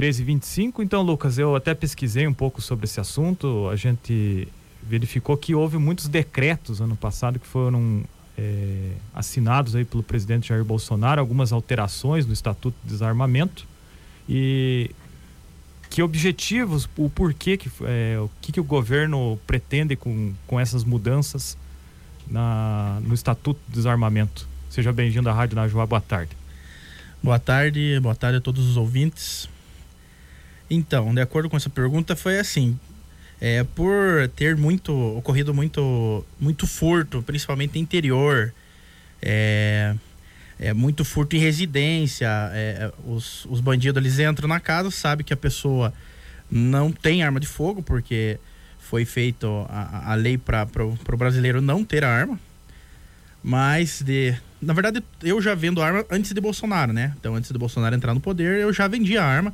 1325. Então, Lucas, eu até pesquisei um pouco sobre esse assunto. A gente verificou que houve muitos decretos ano passado que foram é, assinados aí pelo presidente Jair Bolsonaro, algumas alterações no Estatuto de Desarmamento. E que objetivos, o porquê, que, é, o que, que o governo pretende com, com essas mudanças na, no Estatuto de Desarmamento? Seja bem-vindo à Rádio Najuá, boa tarde. Boa tarde, boa tarde a todos os ouvintes. Então, de acordo com essa pergunta, foi assim: é, por ter muito ocorrido muito muito furto, principalmente interior, é, é muito furto em residência, é, os, os bandidos eles entram na casa, sabe que a pessoa não tem arma de fogo porque foi feito a, a lei para o brasileiro não ter arma, mas de na verdade eu já vendo arma antes de Bolsonaro, né? Então antes de Bolsonaro entrar no poder eu já vendia arma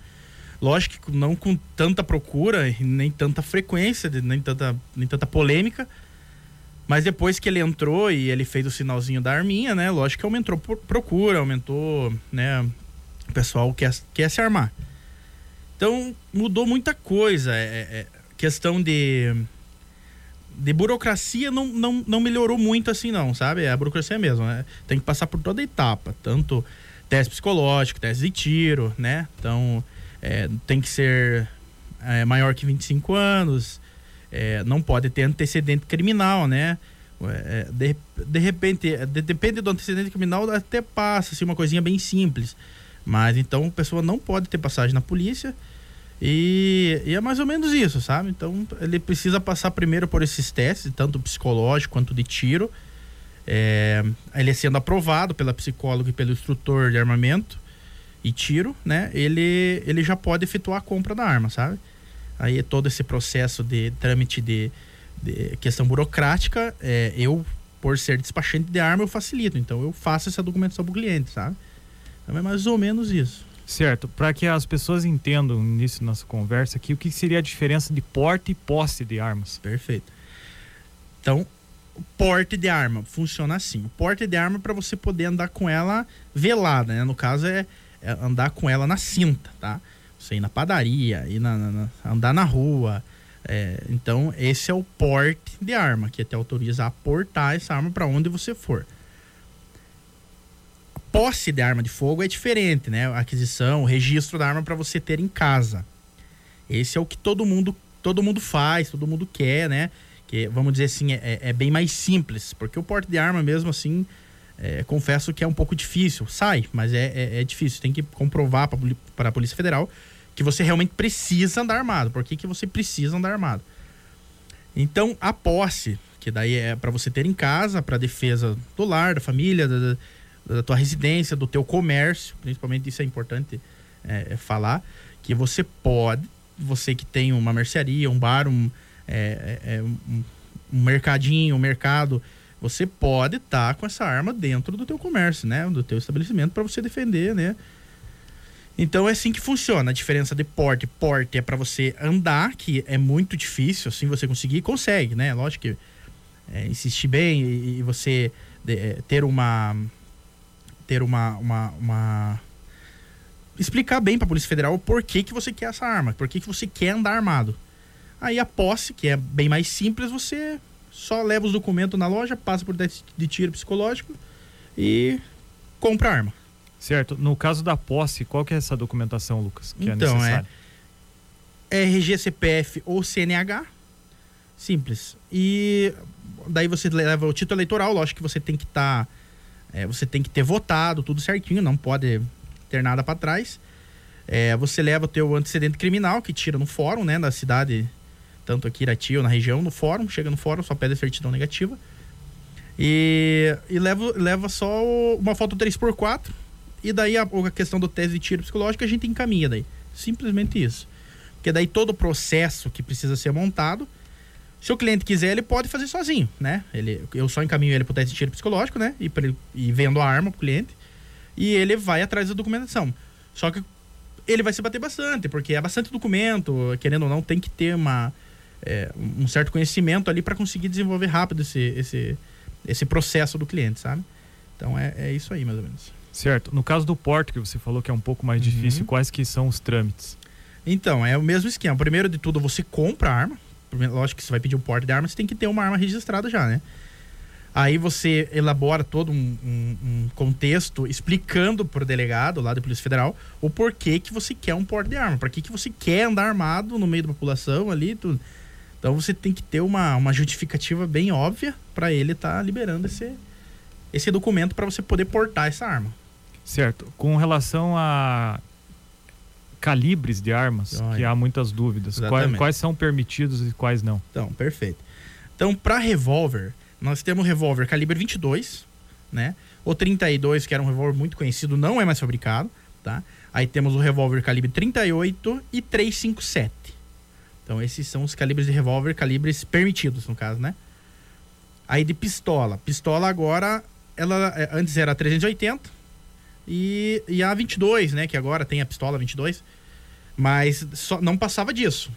Lógico que não com tanta procura, nem tanta frequência, nem tanta, nem tanta polêmica. Mas depois que ele entrou e ele fez o sinalzinho da arminha, né? Lógico que aumentou procura, aumentou, né? O pessoal quer, quer se armar. Então mudou muita coisa. É, é, é questão de, de burocracia não, não, não melhorou muito assim, não, sabe? É a burocracia mesmo, né? Tem que passar por toda a etapa, tanto teste psicológico, teste de tiro, né? Então é, tem que ser é, maior que 25 anos, é, não pode ter antecedente criminal, né? É, de, de repente, de, depende do antecedente criminal, até passa, assim, uma coisinha bem simples. Mas então a pessoa não pode ter passagem na polícia. E, e, é mais ou menos isso, sabe? Então ele precisa passar primeiro por esses testes, tanto psicológico quanto de tiro. É, ele sendo aprovado pela psicóloga e pelo instrutor de armamento e tiro, né? Ele, ele já pode efetuar a compra da arma, sabe? Aí todo esse processo de trâmite de, de questão burocrática, é, eu, por ser despachante de arma, eu facilito. Então eu faço essa documentação para o cliente, sabe? Então é mais ou menos isso. Certo. Para que as pessoas entendam nisso nossa conversa aqui, o que seria a diferença de porte e posse de armas? Perfeito. Então, porte de arma funciona assim. O porte de arma é para você poder andar com ela velada, né? No caso é é andar com ela na cinta, tá? Você ir na padaria, ir na, na andar na rua. É, então, esse é o porte de arma, que te autoriza a portar essa arma para onde você for. Posse de arma de fogo é diferente, né? A aquisição, o registro da arma para você ter em casa. Esse é o que todo mundo, todo mundo faz, todo mundo quer, né? Que, vamos dizer assim, é, é bem mais simples, porque o porte de arma mesmo assim é, confesso que é um pouco difícil. Sai, mas é, é, é difícil. Tem que comprovar para a Polícia Federal que você realmente precisa andar armado. Por que, que você precisa andar armado? Então, a posse, que daí é para você ter em casa, para defesa do lar, da família, da, da, tua residência, do teu comércio, principalmente isso é importante é, é falar, que você pode, você que tem uma mercearia, um bar, um, é, é, é um, um mercadinho, um mercado, você pode estar tá com essa arma dentro do teu comércio, né? Do teu estabelecimento para você defender, né? Então é assim que funciona. A diferença de porte, porte é para você andar, que é muito difícil, assim você conseguir, consegue, né? Lógico que é, insistir bem e, e você de, é, ter uma ter uma, uma, uma explicar bem para a Polícia Federal por que, que você quer essa arma, por que, que você quer andar armado. Aí a posse, que é bem mais simples, você só leva os documentos na loja, passa por teste de tiro psicológico e compra a arma. Certo. No caso da posse, qual que é essa documentação, Lucas? Que é então, é necessária? é RG, CPF ou CNH. Simples. E daí você leva o título eleitoral, lógico que você tem que estar. Tá, é, você tem que ter votado, tudo certinho, não pode ter nada para trás. É, você leva o teu antecedente criminal, que tira no fórum, né, da cidade tanto aqui Irati ou na região, no fórum, chega no fórum, só pede a certidão negativa. E, e leva, leva só uma foto 3x4. E daí a, a questão do teste de tiro psicológico a gente encaminha daí. Simplesmente isso. Porque daí todo o processo que precisa ser montado, se o cliente quiser, ele pode fazer sozinho, né? Ele, eu só encaminho ele pro teste de tiro psicológico, né? E, e vendo a arma pro cliente. E ele vai atrás da documentação. Só que ele vai se bater bastante, porque é bastante documento, querendo ou não, tem que ter uma é, um certo conhecimento ali para conseguir desenvolver rápido esse, esse, esse processo do cliente, sabe? Então é, é isso aí, mais ou menos. Certo. No caso do porte, que você falou que é um pouco mais uhum. difícil, quais que são os trâmites? Então, é o mesmo esquema. Primeiro de tudo, você compra a arma. Lógico que você vai pedir um porte de arma, você tem que ter uma arma registrada já, né? Aí você elabora todo um, um, um contexto explicando para o delegado lá da Polícia Federal o porquê que você quer um porte de arma, para que, que você quer andar armado no meio da população ali, tudo. Então você tem que ter uma, uma justificativa bem óbvia para ele estar tá liberando esse, esse documento para você poder portar essa arma. Certo. Com relação a calibres de armas, Olha. que há muitas dúvidas. Quais, quais, são permitidos e quais não? Então, perfeito. Então, para revólver, nós temos revólver calibre 22, né? O 32, que era um revólver muito conhecido, não é mais fabricado, tá? Aí temos o revólver calibre 38 e 357. Então esses são os calibres de revólver, calibres permitidos no caso, né? Aí de pistola. Pistola agora, ela é, antes era 380 e, e a 22, né? Que agora tem a pistola 22. Mas só, não passava disso.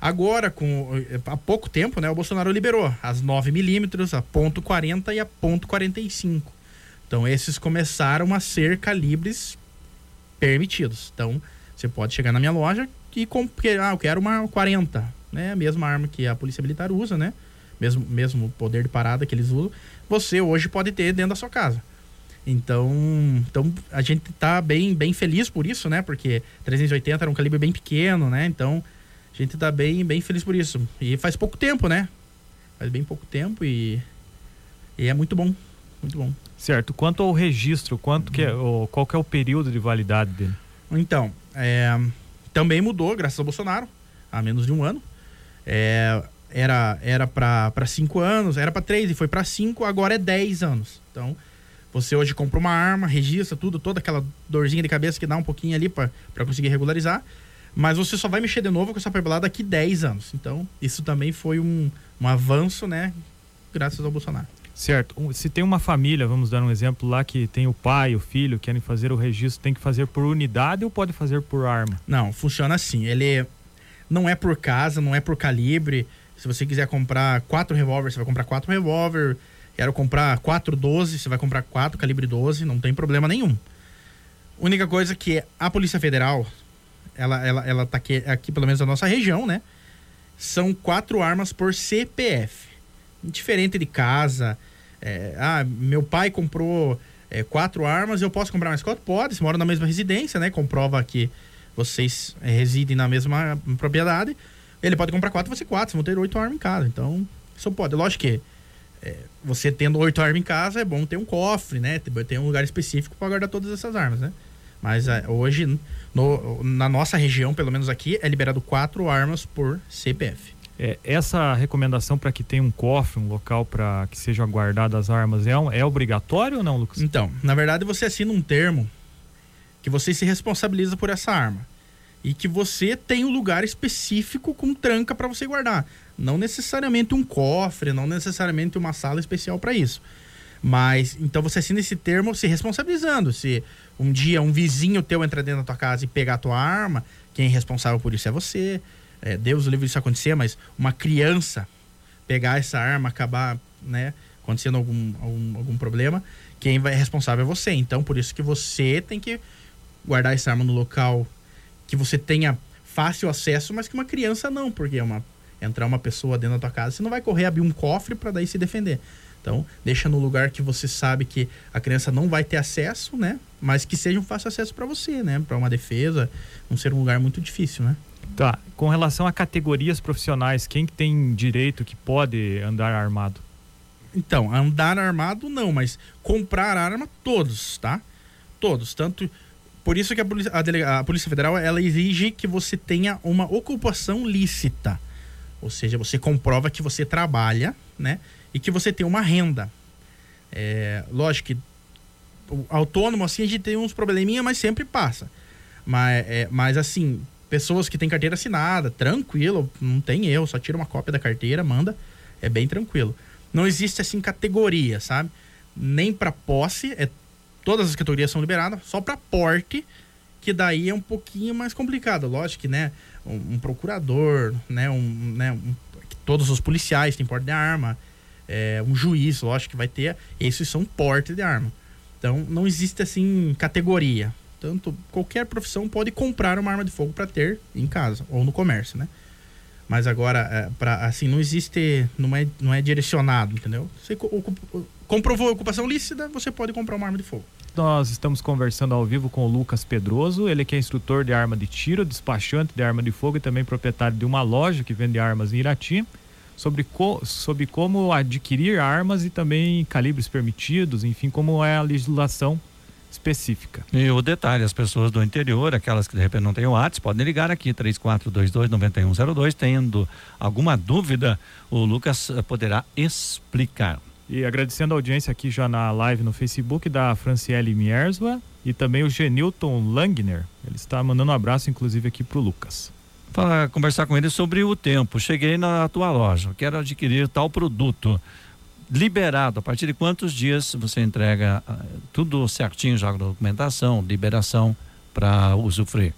Agora, com há pouco tempo, né, o Bolsonaro liberou as 9mm, a ponto .40 e a ponto .45. Então, esses começaram a ser calibres permitidos. Então, você pode chegar na minha loja e comprar, ah, eu quero uma 40, né, a mesma arma que a Polícia Militar usa, né? Mesmo mesmo poder de parada que eles usam, você hoje pode ter dentro da sua casa. Então, então a gente tá bem bem feliz por isso, né? Porque 380 era um calibre bem pequeno, né? Então, a gente tá bem, bem feliz por isso. E faz pouco tempo, né? Faz bem pouco tempo e, e é muito bom. Muito bom. Certo. Quanto ao registro, quanto que é, qual que é o período de validade dele? Então, é, também mudou, graças ao Bolsonaro, há menos de um ano. É, era era para cinco anos, era para três e foi para cinco, agora é dez anos. Então, você hoje compra uma arma, registra tudo, toda aquela dorzinha de cabeça que dá um pouquinho ali para conseguir regularizar. Mas você só vai mexer de novo com essa papelada daqui 10 anos. Então, isso também foi um, um avanço, né? Graças ao Bolsonaro. Certo. Se tem uma família, vamos dar um exemplo lá, que tem o pai, o filho, querem fazer o registro, tem que fazer por unidade ou pode fazer por arma? Não, funciona assim. Ele não é por casa, não é por calibre. Se você quiser comprar quatro revólveres, você vai comprar quatro revólver. Quero comprar quatro 12, você vai comprar quatro calibre 12, não tem problema nenhum. Única coisa que a Polícia Federal, ela, ela, ela tá aqui, aqui, pelo menos na nossa região, né? São quatro armas por CPF. Diferente de casa. É, ah, meu pai comprou é, quatro armas, eu posso comprar mais quatro? Pode, você mora na mesma residência, né? Comprova que vocês é, residem na mesma propriedade. Ele pode comprar quatro, você quatro, vocês vão ter oito armas em casa. Então, isso pode. Lógico que é, você tendo oito armas em casa, é bom ter um cofre, né? Ter um lugar específico para guardar todas essas armas, né? Mas é, hoje, no, na nossa região, pelo menos aqui, é liberado quatro armas por CPF. É, essa recomendação para que tenha um cofre, um local para que sejam guardadas as armas, é, é obrigatório ou não, Lucas? Então, na verdade, você assina um termo que você se responsabiliza por essa arma e que você tem um lugar específico com tranca para você guardar. Não necessariamente um cofre, não necessariamente uma sala especial para isso. Mas então você assina esse termo se responsabilizando. Se um dia um vizinho teu entrar dentro da tua casa e pegar a tua arma, quem é responsável por isso é você. É, Deus livre disso acontecer, mas uma criança pegar essa arma, acabar, né, acontecendo algum, algum, algum problema, quem vai é responsável é você. Então, por isso que você tem que guardar essa arma no local que você tenha fácil acesso, mas que uma criança não, porque é uma entrar uma pessoa dentro da tua casa, você não vai correr abrir um cofre para daí se defender. Então, deixa no lugar que você sabe que a criança não vai ter acesso, né? Mas que seja um fácil acesso para você, né? Para uma defesa, não ser um lugar muito difícil, né? Tá. Com relação a categorias profissionais, quem tem direito que pode andar armado? Então, andar armado não, mas comprar arma todos, tá? Todos, tanto por isso que a Polícia, a, a Polícia Federal ela exige que você tenha uma ocupação lícita. Ou seja, você comprova que você trabalha, né? e que você tem uma renda. É, lógico que o autônomo, assim, a gente tem uns probleminha, mas sempre passa. Mas, é, mas assim, pessoas que têm carteira assinada, tranquilo, não tem erro, só tira uma cópia da carteira, manda, é bem tranquilo. Não existe, assim, categoria, sabe? Nem para posse, é, todas as categorias são liberadas, só para porte, que daí é um pouquinho mais complicado. Lógico que, né, um, um procurador, né, um, né um, todos os policiais têm porte de arma, é, um juiz, lógico que vai ter. Esses são porte de arma. Então, não existe assim categoria. Tanto qualquer profissão pode comprar uma arma de fogo para ter em casa ou no comércio, né? Mas agora, é, pra, assim, não existe, não é, não é direcionado, entendeu? Você comprovou a ocupação lícita, você pode comprar uma arma de fogo. Nós estamos conversando ao vivo com o Lucas Pedroso, ele que é instrutor de arma de tiro, despachante de arma de fogo e também proprietário de uma loja que vende armas em Irati, sobre, co sobre como adquirir armas e também calibres permitidos, enfim, como é a legislação específica. E o detalhe, as pessoas do interior, aquelas que de repente não têm o WhatsApp, podem ligar aqui, 3422-9102, tendo alguma dúvida, o Lucas eh, poderá explicar. E agradecendo a audiência aqui já na live no Facebook da Franciele Mierswa e também o Genilton Langner. Ele está mandando um abraço, inclusive, aqui para o Lucas. Para conversar com ele sobre o tempo. Cheguei na tua loja, quero adquirir tal produto liberado, a partir de quantos dias você entrega uh, tudo certinho, já com documentação, liberação para usufruir?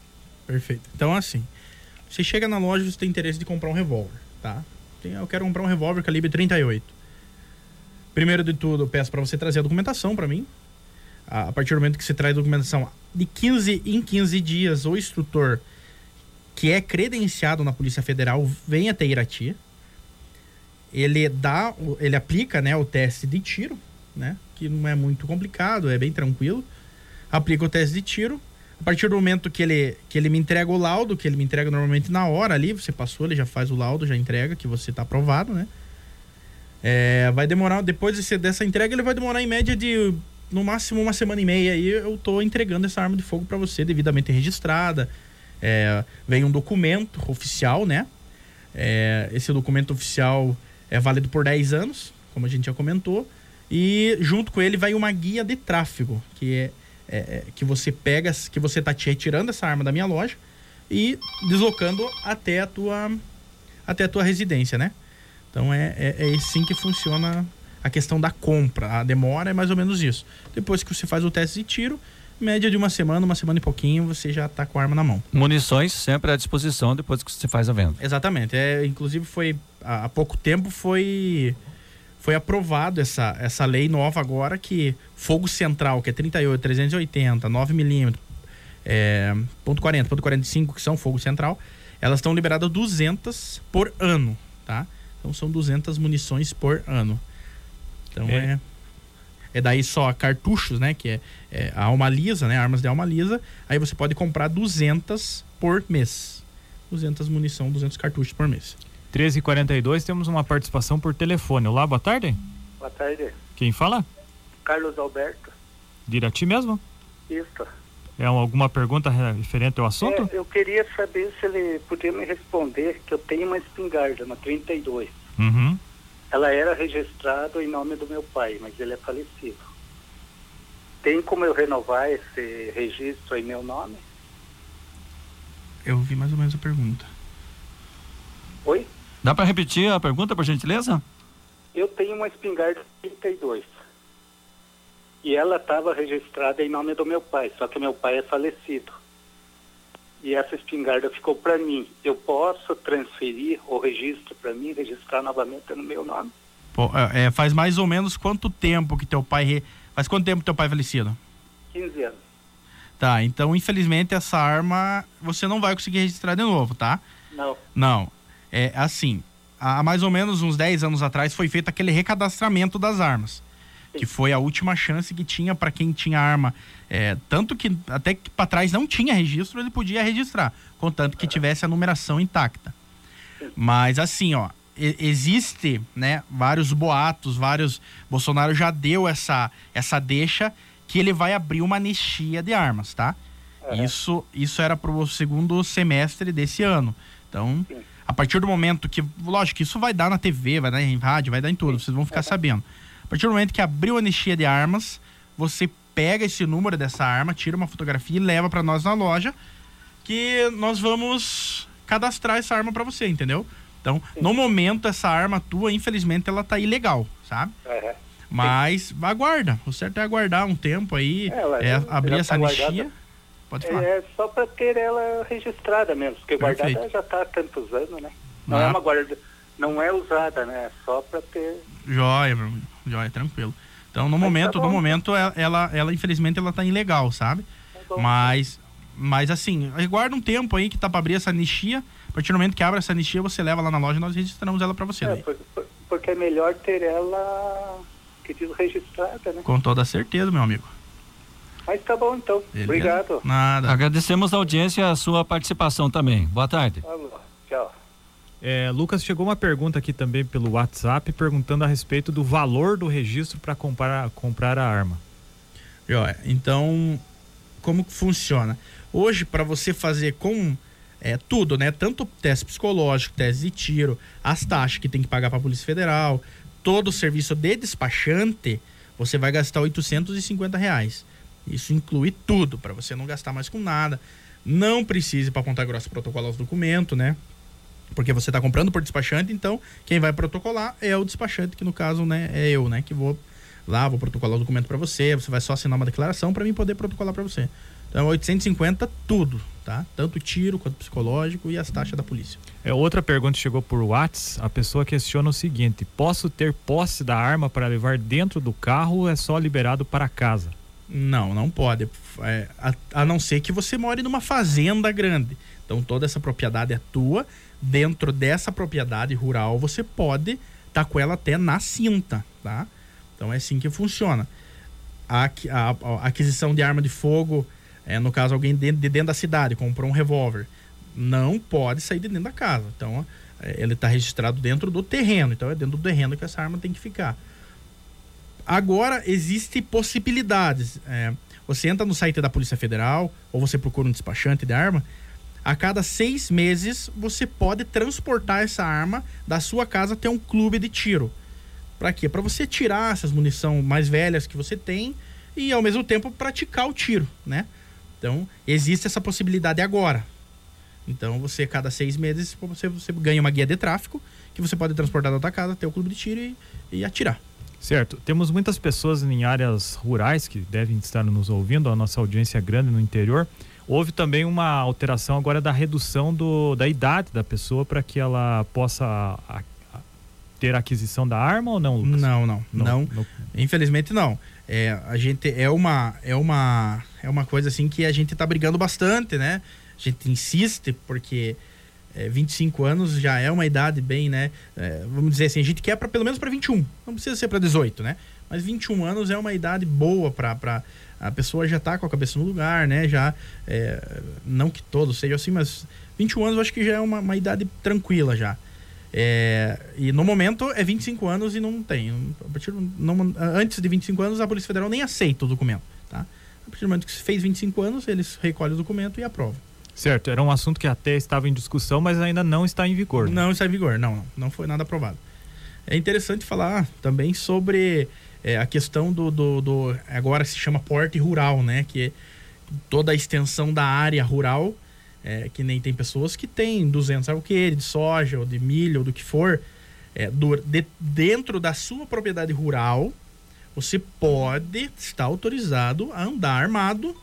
Perfeito. Então, assim, você chega na loja você tem interesse de comprar um revólver, tá? Eu quero comprar um revólver calibre 38. Primeiro de tudo, eu peço para você trazer a documentação para mim. A partir do momento que você traz a documentação, de 15 em 15 dias, o instrutor que é credenciado na Polícia Federal vem até Irati ele dá, ele aplica, né, o teste de tiro, né, que não é muito complicado, é bem tranquilo. Aplica o teste de tiro. A partir do momento que ele, que ele me entrega o laudo, que ele me entrega normalmente na hora ali, você passou, ele já faz o laudo, já entrega que você está aprovado, né? É, vai demorar, depois desse, dessa entrega, ele vai demorar em média de no máximo uma semana e meia. Aí eu tô entregando essa arma de fogo para você, devidamente registrada. É, vem um documento oficial, né? É, esse documento oficial é válido por 10 anos, como a gente já comentou. E junto com ele vai uma guia de tráfego, que é, é, é que você pega, que você está te retirando essa arma da minha loja e deslocando até a tua, até a tua residência, né? Então é, é, é assim que funciona a questão da compra. A demora é mais ou menos isso. Depois que você faz o teste de tiro, média de uma semana, uma semana e pouquinho, você já está com a arma na mão. Munições sempre à disposição depois que você faz a venda. Exatamente. É, inclusive foi há pouco tempo foi foi aprovado essa, essa lei nova agora que fogo central, que é 38, 380, 9 milímetros, é, ponto .40, ponto .45, que são fogo central, elas estão liberadas 200 por ano, tá? Então são 200 munições por ano. Então é, é, é daí só cartuchos, né? Que é, é, a alma lisa, né? Armas de alma lisa. Aí você pode comprar 200 por mês. 200 munição, 200 cartuchos por mês. 13h42, temos uma participação por telefone. Olá, boa tarde. Boa tarde. Quem fala? Carlos Alberto. De Irati mesmo? Isso. É alguma pergunta referente ao assunto? É, eu queria saber se ele podia me responder que eu tenho uma espingarda, uma 32. Uhum. Ela era registrada em nome do meu pai, mas ele é falecido. Tem como eu renovar esse registro em meu nome? Eu vi mais ou menos a pergunta. Oi? Dá para repetir a pergunta, por gentileza? Eu tenho uma espingarda 32. E ela estava registrada em nome do meu pai, só que meu pai é falecido. E essa espingarda ficou para mim. Eu posso transferir o registro para mim, registrar novamente no meu nome? Pô, é, é, faz mais ou menos quanto tempo que teu pai. Re... Faz quanto tempo que teu pai é falecido? 15 anos. Tá, então infelizmente essa arma você não vai conseguir registrar de novo, tá? Não. Não. É assim, há mais ou menos uns 10 anos atrás foi feito aquele recadastramento das armas. Que foi a última chance que tinha para quem tinha arma. É, tanto que até que para trás não tinha registro, ele podia registrar, contanto que tivesse a numeração intacta. Mas assim, ó, existe, né, vários boatos, vários Bolsonaro já deu essa essa deixa que ele vai abrir uma anistia de armas, tá? Isso isso era para o segundo semestre desse ano. Então, Sim a partir do momento que, lógico que isso vai dar na TV, vai dar em rádio, vai dar em tudo, vocês vão ficar sabendo. A partir do momento que abriu a anistia de armas, você pega esse número dessa arma, tira uma fotografia e leva para nós na loja, que nós vamos cadastrar essa arma para você, entendeu? Então, Sim. no momento, essa arma tua, infelizmente, ela tá ilegal, sabe? Uhum. Mas Sim. aguarda. O certo é aguardar um tempo aí, é, é abrir essa tá anistia. Pode falar. É só para ter ela registrada mesmo, porque Perfeito. guardada já está há tantos anos, né? Não é ah. é uma guarda, não é usada, né? É só para ter. Joia, joia, tranquilo. Então, no Mas tá momento, tá no momento, ela, ela, ela, infelizmente, ela tá ilegal, sabe? bom. Mas, mas assim, aguarda um tempo aí que tá pra abrir essa anistia. A partir do momento que abre essa anistia, você leva lá na loja e nós registramos ela pra você. É, daí. por- por- porque é melhor ter ela, que diz, registrada, né? Com toda certeza, meu amigo. Mas tá bom, então. Beleza? Obrigado. Nada. Agradecemos a audiência e a sua participação também. Boa tarde. Falou. Tchau. É, Lucas, chegou uma pergunta aqui também pelo WhatsApp perguntando a respeito do valor do registro para comprar, comprar a arma. Então, como que funciona? Hoje, para você fazer com é, tudo, né? Tanto teste psicológico, teste de tiro, as taxas que tem que pagar para a Polícia Federal, todo o serviço de despachante, você vai gastar 850 reais. Isso inclui tudo, para você não gastar mais com nada. Não precise para Ponta Grossa protocolar os documentos, né? Porque você está comprando por despachante, então quem vai protocolar é o despachante, que no caso, né, é eu, né, que vou lá, vou protocolar o documento para você, você vai só assinar uma declaração para mim poder protocolar para você. Então, 850 tudo, tá? Tanto tiro quanto psicológico e as taxas da polícia. É, outra pergunta chegou por WhatsApp. A pessoa questiona o seguinte: posso ter posse da arma para levar dentro do carro ou é só liberado para casa? Não, não pode. É, a, a não ser que você more numa fazenda grande. Então toda essa propriedade é tua. Dentro dessa propriedade rural você pode estar com ela até na cinta, tá? Então é assim que funciona. A, a- a aquisição de arma de fogo, é, no caso alguém dentro, de dentro da cidade comprou um revólver, não pode sair de dentro da casa. Então é, ele está registrado dentro do terreno. Então é dentro do terreno que essa arma tem que ficar. Agora existem possibilidades. É, você entra no site da Polícia Federal ou você procura um despachante de arma. A cada seis meses você pode transportar essa arma da sua casa até um clube de tiro. Para quê? Para você tirar essas munição mais velhas que você tem e ao mesmo tempo praticar o tiro, né? Então existe essa possibilidade agora. Então você cada seis meses você, você ganha uma guia de tráfico que você pode transportar da sua casa até o clube de tiro e, e atirar. Certo. Temos muitas pessoas em áreas rurais que devem estar nos ouvindo, a nossa audiência é grande no interior. Houve também uma alteração agora da redução do, da idade da pessoa para que ela possa a- a- ter aquisição da arma ou não, Lucas? Não, não, não. no- Infelizmente não. É, a gente é uma é uma é uma coisa assim que a gente tá brigando bastante, né? A gente insiste porque é, 25 anos já é uma idade bem, né? É, vamos dizer assim, a gente quer para pelo menos para 21. Não precisa ser para 18, né? Mas 21 anos é uma idade boa para a pessoa já tá com a cabeça no lugar, né? Já é, não que todos sejam assim, mas 21 anos eu acho que já é uma, uma idade tranquila já. É, e no momento é 25 anos e não tem. A partir não- antes de 25 anos, a Polícia Federal nem aceita o documento. Tá? A partir do momento que se fez 25 anos, eles recolhem o documento e aprovam. Certo, era um assunto que até estava em discussão, mas ainda não está em vigor. né? Não está em vigor, não, não. Não foi nada aprovado. É interessante falar também sobre é, a questão do, do, do- Agora se chama porte rural, né? Que é toda a extensão da área rural, é, que nem tem pessoas que têm 200 sabe o que, de soja, ou de milho, ou do que for. É, do- de- dentro da sua propriedade rural, você pode estar autorizado a andar armado,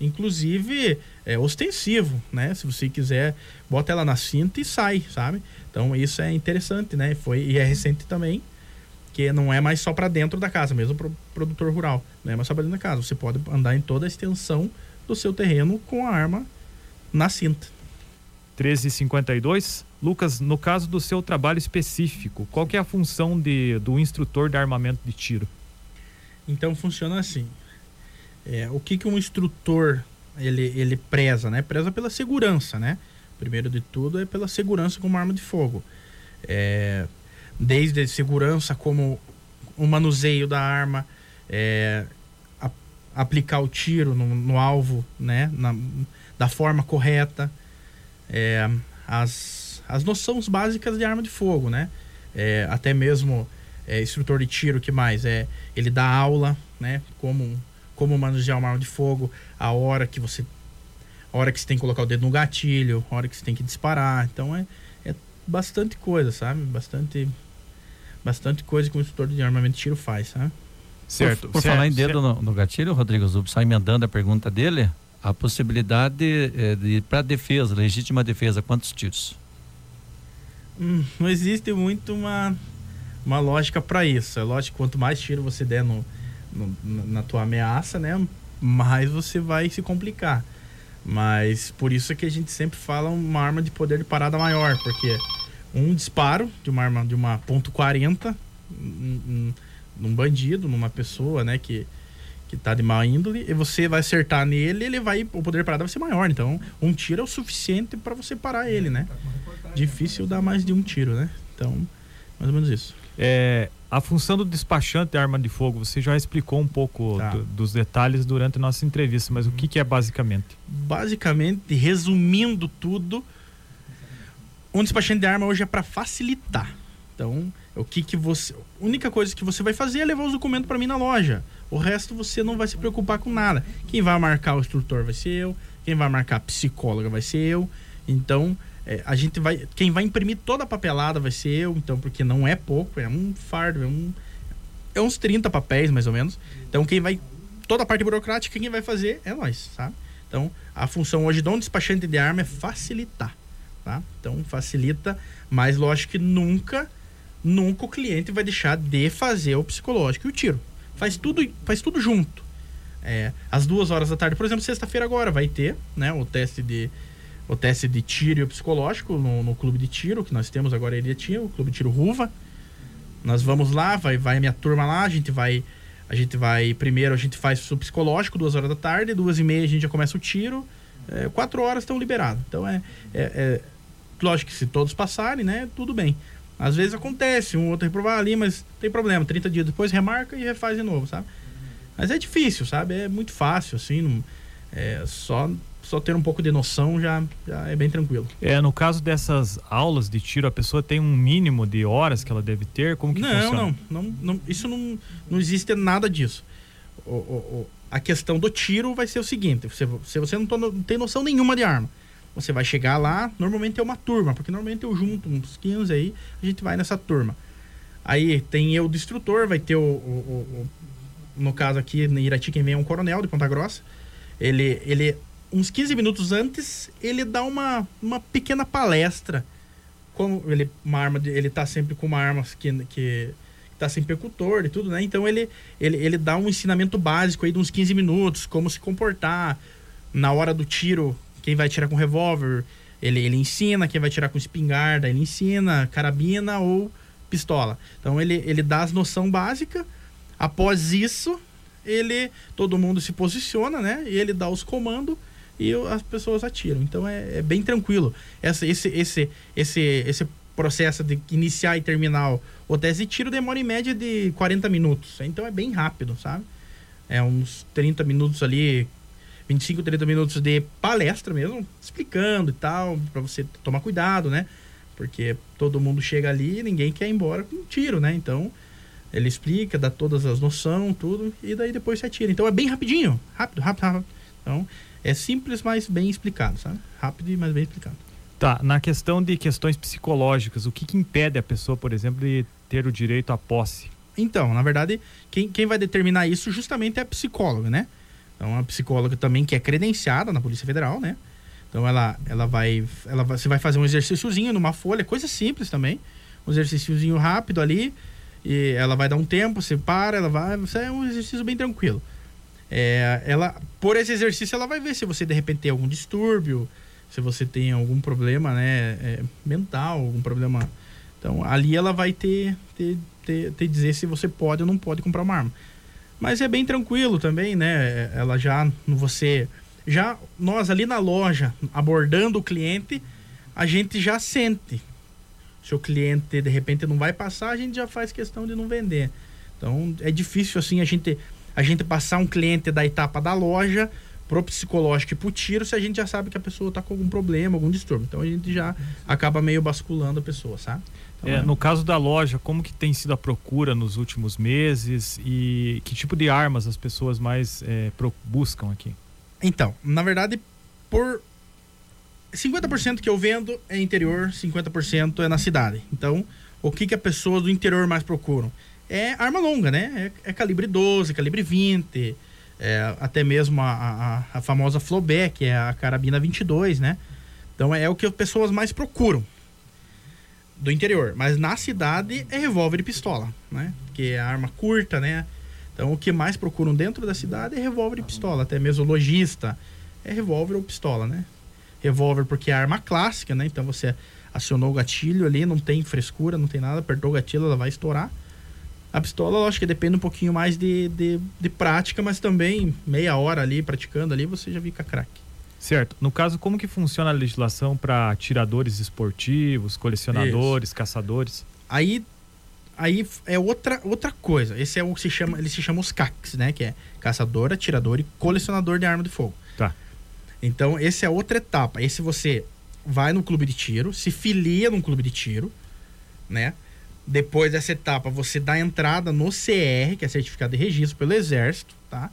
inclusive é, ostensivo, né? Se você quiser, bota ela na cinta e sai, sabe? Então isso é interessante, né? Foi e é recente também, que não é mais só para dentro da casa, mesmo pro produtor rural, não é mais só para dentro da casa. Você pode andar em toda a extensão do seu terreno com a arma na cinta. 1352. Lucas, no caso do seu trabalho específico, qual que é a função de, do instrutor de armamento de tiro? Então funciona assim. É, o que, que um instrutor ele, ele preza, né? Preza pela segurança, né? Primeiro de tudo é pela segurança como arma de fogo. É, desde segurança como o manuseio da arma, é, a- aplicar o tiro no, no alvo, né? Na- da forma correta, é, as, as noções básicas de arma de fogo, né? É, até mesmo é, instrutor de tiro, que mais? É, ele dá aula, né? Como, como manusear uma arma de fogo, a hora que você. A hora que você tem que colocar o dedo no gatilho, a hora que você tem que disparar. Então é, é bastante coisa, sabe? Bastante. Bastante coisa que um instrutor de armamento de tiro faz, sabe? Certo. Por, por certo, falar em dedo no, no gatilho, Rodrigo Zup, só emendando a pergunta dele, a possibilidade eh, de para defesa, legítima defesa, quantos tiros? Hum, não existe muito uma, uma lógica para isso. É lógico que quanto mais tiro você der no, no- na tua ameaça, né? mais você vai se complicar. Mas por isso é que a gente sempre fala uma arma de poder de parada maior, porque um disparo de uma arma de uma ponto .40 num bandido, numa pessoa, né, que que tá de má índole, e você vai acertar nele, ele vai o poder de parada vai ser maior. Então, um tiro é o suficiente para você parar ele, né? Difícil dar mais de um tiro, né? Então, mais ou menos isso. É, a função do despachante de arma de fogo, você já explicou um pouco tá. do, dos detalhes durante a nossa entrevista, mas o que, que é basicamente? Basicamente, resumindo tudo, um despachante de arma hoje é para facilitar. Então, o que que você, a única coisa que você vai fazer é levar os documentos para mim na loja. O resto você não vai se preocupar com nada. Quem vai marcar o instrutor vai ser eu, quem vai marcar a psicóloga vai ser eu. Então, é, a gente vai. Quem vai imprimir toda a papelada vai ser eu, então, porque não é pouco, é um fardo, é um. É uns 30 papéis, mais ou menos. Então, quem vai. Toda a parte burocrática, quem vai fazer é nós, sabe? Então, a função hoje de um despachante de arma é facilitar, tá? Então, facilita, mas lógico que nunca, nunca o cliente vai deixar de fazer o psicológico e o tiro. Faz tudo, faz tudo junto. É, às duas horas da tarde, por exemplo, sexta-feira agora vai ter, né, o teste de o teste de tiro psicológico no, no clube de tiro que nós temos agora ele tinha o clube de tiro Ruva. Nós vamos lá, vai vai a minha turma lá, a gente vai a gente vai primeiro a gente faz o psicológico duas horas da tarde, duas e meia a gente já começa o tiro, é, quatro horas estão liberados. Então é, é, é lógico que se todos passarem, né, tudo bem. Às vezes acontece, um outro reprovar ali, mas tem problema. 30 dias depois remarca e refaz de novo, sabe? Mas é difícil, sabe? É muito fácil, assim. Não, é, só, só ter um pouco de noção já, já é bem tranquilo. É, no caso dessas aulas de tiro, a pessoa tem um mínimo de horas que ela deve ter? Como que não, funciona? Não, não, não. Isso não, não existe nada disso. O, o, o, a questão do tiro vai ser o seguinte: se você, você não, não tem noção nenhuma de arma você vai chegar lá, normalmente é uma turma, porque normalmente eu junto uns 15 aí, a gente vai nessa turma. Aí tem eu do instrutor, vai ter o, o, o no caso aqui em Irati quem vem é um coronel de Ponta Grossa. Ele ele uns 15 minutos antes, ele dá uma, uma pequena palestra. Como ele uma arma de, ele tá sempre com uma arma que que tá sem percutor e tudo, né? Então ele, ele, ele dá um ensinamento básico aí de uns 15 minutos, como se comportar na hora do tiro, quem vai tirar com revólver, ele, ele ensina. Quem vai tirar com espingarda, ele ensina. Carabina ou pistola. Então ele, ele dá as noção básica. Após isso, ele todo mundo se posiciona, né? E ele dá os comandos e as pessoas atiram. Então é, é bem tranquilo. Essa, esse, esse, esse, esse processo de iniciar e terminar o teste de tiro demora em média de 40 minutos. Então é bem rápido, sabe? É uns 30 minutos ali 25, 30 minutos de palestra mesmo, explicando e tal, para você tomar cuidado, né? Porque todo mundo chega ali e ninguém quer ir embora com um tiro, né? Então, ele explica, dá todas as noções, tudo, e daí depois você atira. Então é bem rapidinho, rápido, rápido, rápido. Então, é simples, mas bem explicado, sabe? Rápido, mas bem explicado. Tá, na questão de questões psicológicas, o que, que impede a pessoa, por exemplo, de ter o direito à posse? Então, na verdade, quem, quem vai determinar isso justamente é a psicóloga, né? Então, uma psicóloga também que é credenciada na Polícia Federal, né? Então, ela, ela vai. Ela vai, você vai fazer um exercíciozinho numa folha, coisa simples também. Um exercíciozinho rápido ali. E ela vai dar um tempo, você para, ela vai. Você é um exercício bem tranquilo. É, ela, por esse exercício, ela vai ver se você de repente tem algum distúrbio, se você tem algum problema né, é, mental, algum problema. Então, ali ela vai ter, ter, ter, ter dizer se você pode ou não pode comprar uma arma. Mas é bem tranquilo também, né? Ela já, você, já nós ali na loja abordando o cliente, a gente já sente. Se o cliente de repente não vai passar, a gente já faz questão de não vender. Então é difícil assim a gente a gente passar um cliente da etapa da loja pro psicológico e pro tiro se a gente já sabe que a pessoa tá com algum problema, algum distúrbio. Então a gente já acaba meio basculando a pessoa, sabe? Então, é, no caso da loja, como que tem sido a procura nos últimos meses e que tipo de armas as pessoas mais é, buscam aqui? Então, na verdade, por 50% que eu vendo é interior, 50% é na cidade. Então, o que, que as pessoas do interior mais procuram? É arma longa, né? É, é calibre 12, calibre 20, é, até mesmo a, a, a famosa Flobé, que é a carabina 22, né? Então, é o que as pessoas mais procuram do interior. Mas na cidade é revólver e pistola, né? Porque é arma curta, né? Então, o que mais procuram dentro da cidade é revólver e pistola. Até mesmo lojista é revólver ou pistola, né? Revólver porque é arma clássica, né? Então, você acionou o gatilho ali, não tem frescura, não tem nada, apertou o gatilho, ela vai estourar. A pistola, lógico que depende um pouquinho mais de, de, de prática, mas também meia hora ali praticando ali, você já fica craque. Certo. No caso, como que funciona a legislação para atiradores esportivos, colecionadores, Isso. caçadores? Aí aí é outra, outra coisa. Esse é o que se chama, ele se chama os CACs, né, que é caçador, atirador e colecionador de arma de fogo. Tá. Então, esse é outra etapa. Esse você vai no clube de tiro, se filia num clube de tiro, né? Depois dessa etapa, você dá entrada no CR, que é certificado de registro pelo Exército, tá?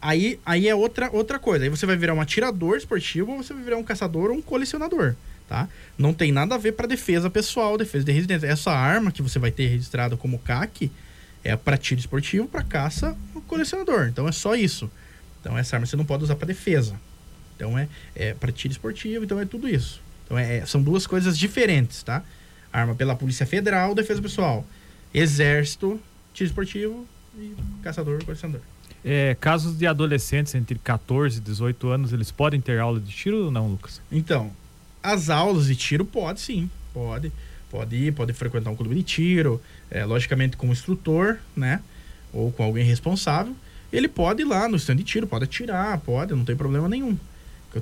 Aí, aí é outra, outra coisa. Aí você vai virar um atirador esportivo ou você vai virar um caçador ou um colecionador, tá? Não tem nada a ver para defesa pessoal, defesa de residência. Essa arma que você vai ter registrada como CAC é para tiro esportivo, para caça ou colecionador. Então é só isso. Então essa arma você não pode usar para defesa. Então é, é para tiro esportivo, então é tudo isso. Então é, são duas coisas diferentes, tá? Arma pela Polícia Federal, Defesa Pessoal. Exército, tiro esportivo e caçador, colecionador. É, casos de adolescentes entre 14 e 18 anos, eles podem ter aula de tiro ou não, Lucas? Então, as aulas de tiro pode sim, pode. Pode ir, pode frequentar um clube de tiro, é, logicamente com um instrutor, né? Ou com alguém responsável. Ele pode ir lá no stand de tiro, pode atirar, pode, não tem problema nenhum.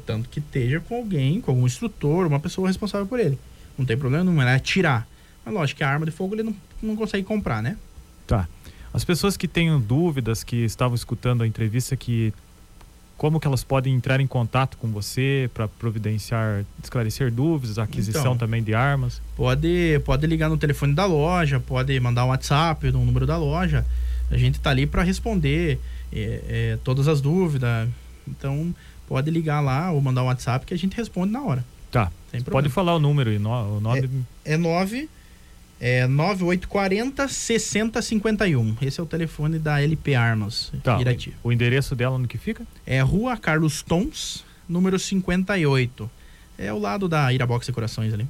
Tanto que esteja com alguém, com algum instrutor, uma pessoa responsável por ele. Não tem problema nenhum, é atirar. Mas lógico que a arma de fogo ele não, não consegue comprar, né? Tá. As pessoas que tenham dúvidas, que estavam escutando a entrevista, que como que elas podem entrar em contato com você para providenciar, esclarecer dúvidas, aquisição então, também de armas? Pode, pode ligar no telefone da loja, pode mandar um WhatsApp no número da loja. A gente está ali para responder é, é, todas as dúvidas. Então, pode ligar lá ou mandar um WhatsApp que a gente responde na hora. Tá. Pode falar o número e no, o nome. É, é 9 é 9840 6051. Esse é o telefone da LP Armas. Tá. Irati. O endereço dela no que fica? É Rua Carlos Tons, número 58. É ao lado da Irabox Decorações ali.